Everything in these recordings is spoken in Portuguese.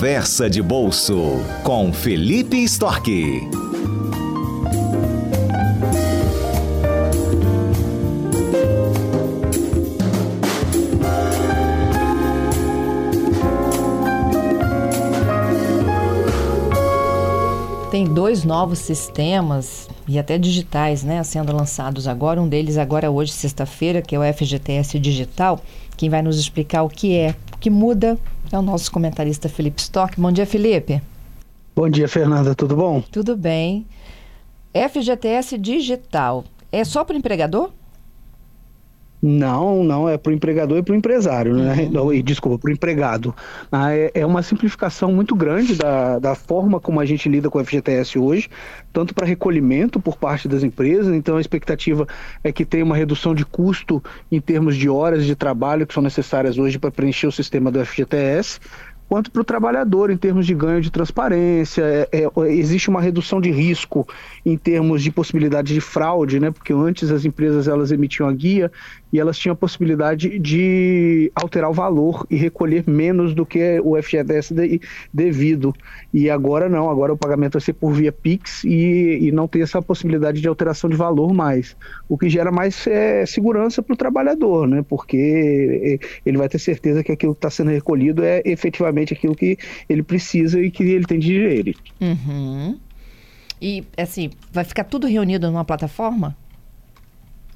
Conversa de Bolso com Felipe Storck. Tem dois novos sistemas e até digitais, né, sendo lançados agora. Um deles agora hoje, sexta-feira, que é o FGTS Digital. Quem vai nos explicar o que é, que muda, é o nosso comentarista Felipe Stock. Bom dia, Felipe. Bom dia, Fernanda. Tudo bom? Tudo bem. FGTS Digital é só para o empregador? Não, não, é para o empregador e para o empresário, né? Uhum. Desculpa, para o empregado. Ah, é, é, uma simplificação muito grande da, da forma como a gente lida com o FGTS hoje, tanto para recolhimento por parte das empresas, então a expectativa é que tenha uma redução de custo em termos de horas de trabalho que são necessárias hoje para preencher o sistema do FGTS quanto para o trabalhador em termos de ganho de transparência. É, é, existe uma redução de risco em termos de possibilidade de fraude, né? Porque antes as empresas elas emitiam a guia e elas tinham a possibilidade de alterar o valor e recolher menos do que o FGTS de, devido. E agora não, agora o pagamento vai ser por via Pix e, e não tem essa possibilidade de alteração de valor mais. O que gera mais é, segurança para o trabalhador, né? Porque ele vai ter certeza que aquilo que está sendo recolhido é efetivamente exatamente aquilo que ele precisa e que ele tem de direito. Uhum. E, assim, vai ficar tudo reunido numa plataforma?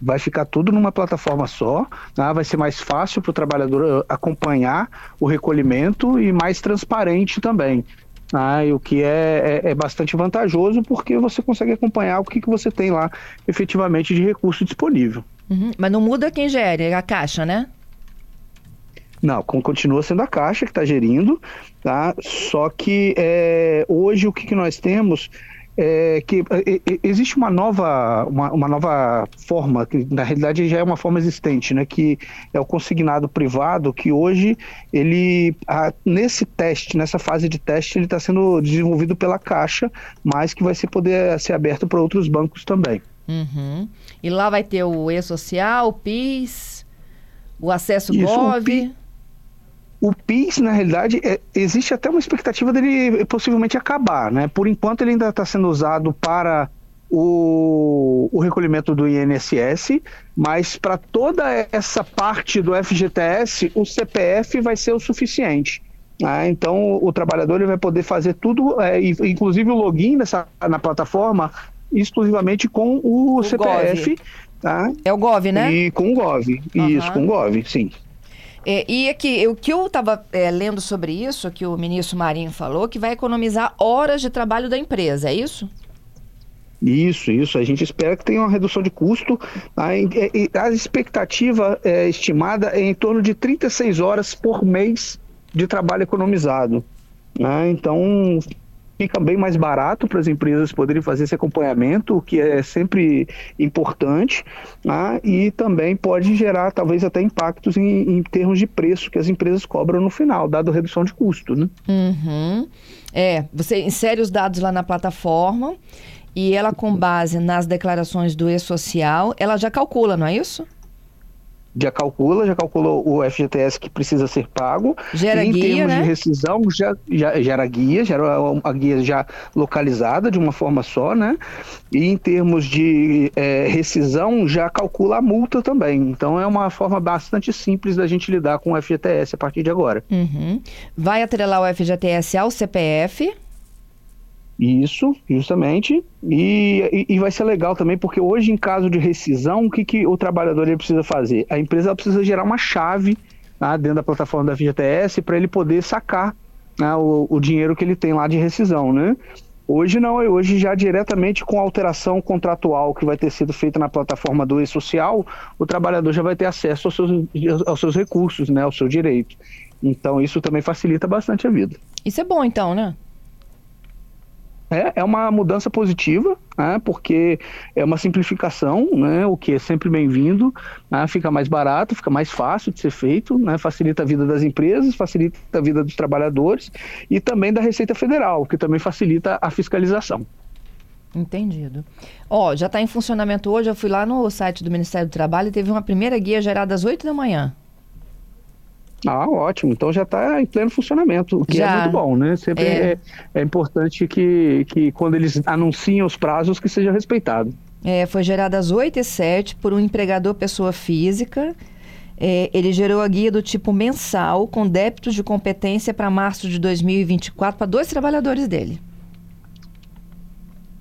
vai ficar tudo numa plataforma só, né? vai ser mais fácil para o trabalhador uh, acompanhar o recolhimento e mais transparente também. Né? o que é, é, é, bastante vantajoso porque você consegue acompanhar o que, que você tem lá efetivamente de recurso disponível. Uhum. Mas não muda quem gere, é a caixa, né? Não, continua sendo a Caixa que está gerindo, tá? Só que é, hoje o que, que nós temos é que é, é, existe uma nova, uma, uma, nova forma, que na realidade já é uma forma existente, né? Que é o consignado privado, que hoje ele, a, nesse teste, nessa fase de teste, ele está sendo desenvolvido pela Caixa, mas que vai ser poder ser aberto para outros bancos também. Uhum. E lá vai ter o E-Social, o PIS, o Acesso Isso, Gov. O o PIS, na realidade, é, existe até uma expectativa dele possivelmente acabar, né? Por enquanto ele ainda está sendo usado para o, o, recolhimento do INSS, mas para toda essa parte do FGTS, o CPF vai ser o suficiente. Né? Então o trabalhador ele vai poder fazer tudo, é, inclusive o login nessa, na plataforma, exclusivamente com o, o CPF. Tá? É o GOV, né? E com o GOV. Uhum. Isso, com o GOV, sim. É, e aqui, o que eu estava é, lendo sobre isso, que o ministro Marinho falou, que vai economizar horas de trabalho da empresa, é isso? Isso, isso. A gente espera que tenha uma redução de custo. A, a expectativa é, estimada é em torno de 36 horas por mês de trabalho economizado. Né? Então, fica bem mais barato para as empresas poderem fazer esse acompanhamento, o que é sempre importante, né? e também pode gerar talvez até impactos em, em, termos de preço que as empresas cobram no final, dado a redução de custo. Né? Uhum. É, você insere os dados lá na plataforma e ela, com base nas declarações do E-Social, ela já calcula, não é isso? Já calcula, já calculou o FGTS que precisa ser pago. Gera e em guia, termos né? de rescisão, já, já gera guia, gera a guia já localizada de uma forma só, né? E em termos de é, rescisão, já calcula a multa também. Então é uma forma bastante simples da gente lidar com o FGTS a partir de agora. Uhum. Vai atrelar o FGTS ao CPF? Isso, justamente. E, e, e, vai ser legal também, porque hoje, em caso de rescisão, o que, que o trabalhador ele precisa fazer? A empresa precisa gerar uma chave né, dentro da plataforma da FGTS para ele poder sacar né, o, o, dinheiro que ele tem lá de rescisão, né? Hoje não, hoje já diretamente com a alteração contratual que vai ter sido feita na plataforma do E-Social, o trabalhador já vai ter acesso aos seus, aos seus recursos, né, ao seu direito. Então isso também facilita bastante a vida. Isso é bom então, né? É, é uma mudança positiva, né, porque é uma simplificação, né, o que é sempre bem-vindo, né, fica mais barato, fica mais fácil de ser feito, né, facilita a vida das empresas, facilita a vida dos trabalhadores e também da Receita Federal, que também facilita a fiscalização. Entendido. Ó, já está em funcionamento hoje, eu fui lá no site do Ministério do Trabalho e teve uma primeira guia gerada às 8 da manhã. Ah, ótimo. Então já está em pleno funcionamento, o que é já. é muito bom, né? Sempre é, é, é importante que, que quando eles anunciam os prazos, que seja respeitado. É, foi gerada às 8 e 7 por um empregador pessoa física. É, ele gerou a guia do tipo mensal, com débitos de competência para março de 2024 para dois trabalhadores dele.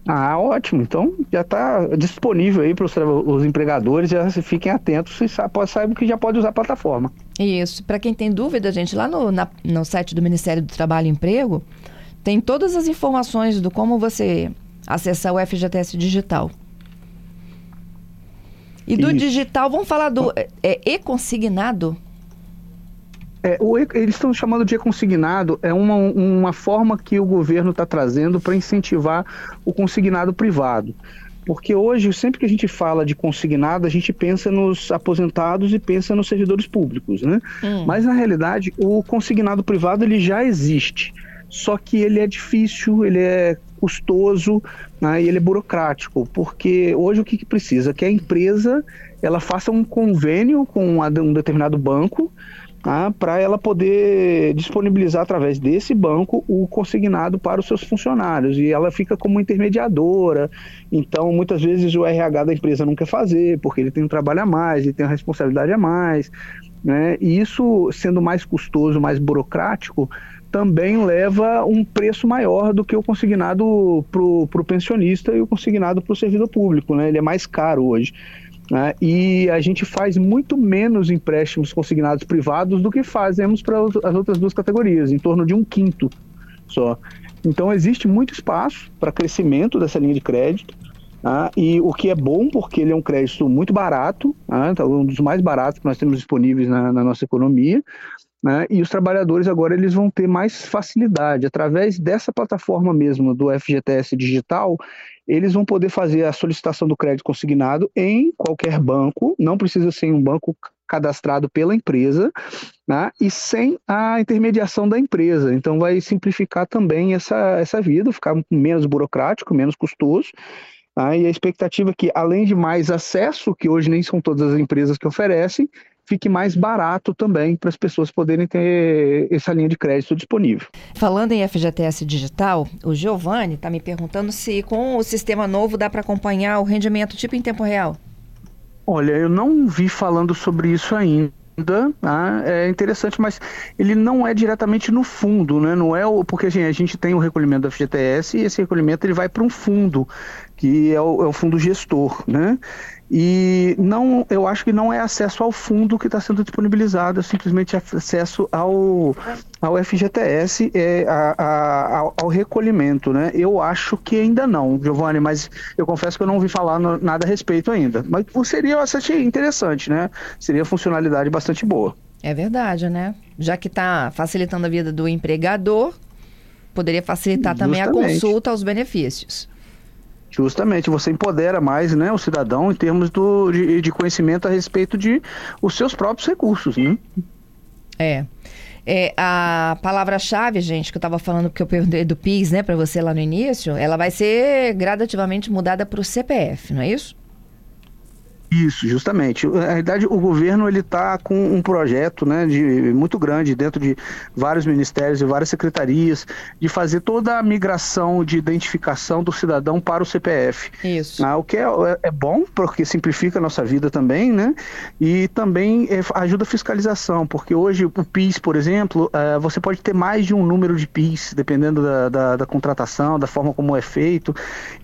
Ah, ótimo. Então já está disponível aí para os empregadores, já fiquem atentos e saibam que já pode usar a plataforma. Isso. Para quem tem dúvida, gente, lá no, na, no site do Ministério do Trabalho e Emprego, tem todas as informações do como você acessar o FGTS digital. E do Isso. digital, vamos falar do é, e-consignado? É, o, eles estão chamando de e-consignado, é uma, uma forma que o governo está trazendo para incentivar o consignado privado. Porque hoje, sempre que a gente fala de consignado, a gente pensa nos aposentados e pensa nos servidores públicos, né? Hum. Mas, na realidade, o consignado privado ele já existe. Só que ele é difícil, ele é custoso né, e ele é burocrático, porque hoje o que, que precisa? Que a empresa ela faça um convênio com um determinado banco tá, para ela poder disponibilizar através desse banco o consignado para os seus funcionários e ela fica como intermediadora. Então, muitas vezes o RH da empresa não quer fazer porque ele tem um trabalho a mais, ele tem uma responsabilidade a mais. Né? E isso, sendo mais custoso, mais burocrático, também leva um preço maior do que o consignado para o pensionista e o consignado para o servidor público. Né? Ele é mais caro hoje. Né? E a gente faz muito menos empréstimos consignados privados do que fazemos para as outras duas categorias, em torno de um quinto só. Então existe muito espaço para crescimento dessa linha de crédito. Né? e o que é bom, porque ele é um crédito muito barato, né? então, um dos mais baratos que nós temos disponíveis na, na nossa economia, né? E os trabalhadores agora eles vão ter mais facilidade através dessa plataforma mesmo do FGTS digital, eles vão poder fazer a solicitação do crédito consignado em qualquer banco, não precisa ser um banco cadastrado pela empresa, né? e sem a intermediação da empresa. Então vai simplificar também essa, essa vida, ficar menos burocrático, menos custoso. Tá? E a expectativa é que, além de mais acesso, que hoje nem são todas as empresas que oferecem, fique mais barato também para as pessoas poderem ter essa linha de crédito disponível. Falando em FGTS digital, o Giovanni está me perguntando se com o sistema novo dá para acompanhar o rendimento tipo em tempo real. Olha, eu não vi falando sobre isso ainda. Tá? é interessante, mas ele não é diretamente no fundo, né? Não é o porque assim, a gente tem o recolhimento do FGTS e esse recolhimento ele vai para um fundo que é o, é o fundo gestor, né? E não, eu acho que não é acesso ao fundo que está sendo disponibilizado, é simplesmente acesso ao, ao FGTS, é, a, a, ao, ao, recolhimento, né? Eu acho que ainda não, Giovanni, mas eu confesso que eu não ouvi falar no, nada a respeito ainda. Mas seria bastante interessante, né? Seria funcionalidade bastante boa. É verdade, né? Já que está facilitando a vida do empregador, poderia facilitar Justamente. também a consulta aos benefícios. Justamente, você empodera mais né, o cidadão em termos do, de, de conhecimento a respeito de os seus próprios recursos, né? É. É, a palavra-chave, gente, que eu estava falando, porque eu perguntei do PIS, né, para você lá no início, ela vai ser gradativamente mudada para o CPF, não é isso? Isso, justamente. Na realidade, o governo ele está com um projeto, né, de muito grande dentro de vários ministérios e várias secretarias de fazer toda a migração de identificação do cidadão para o CPF. Isso. Ah, o que é, é, é, bom porque simplifica a nossa vida também, né? E também é, ajuda a fiscalização, porque hoje o PIS, por exemplo, é, você pode ter mais de um número de PIS, dependendo da, da, da, contratação, da forma como é feito.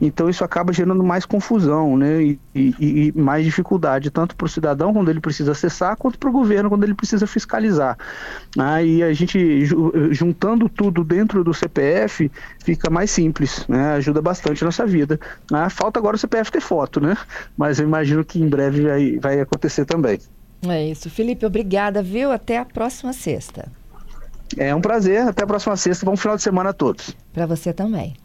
Então isso acaba gerando mais confusão, né? E, e, e mais dificuldade dificuldade, tanto para o cidadão quando ele precisa acessar, quanto para o governo quando ele precisa fiscalizar. Aí a gente, juntando tudo dentro do CPF, fica mais simples, né? ajuda bastante a nossa vida. Ah, falta agora o CPF ter foto, né? Mas eu imagino que em breve vai, vai acontecer também. É isso. Felipe, obrigada, viu? Até a próxima sexta. É um prazer. Até a próxima sexta. Bom final de semana a todos. Para você também.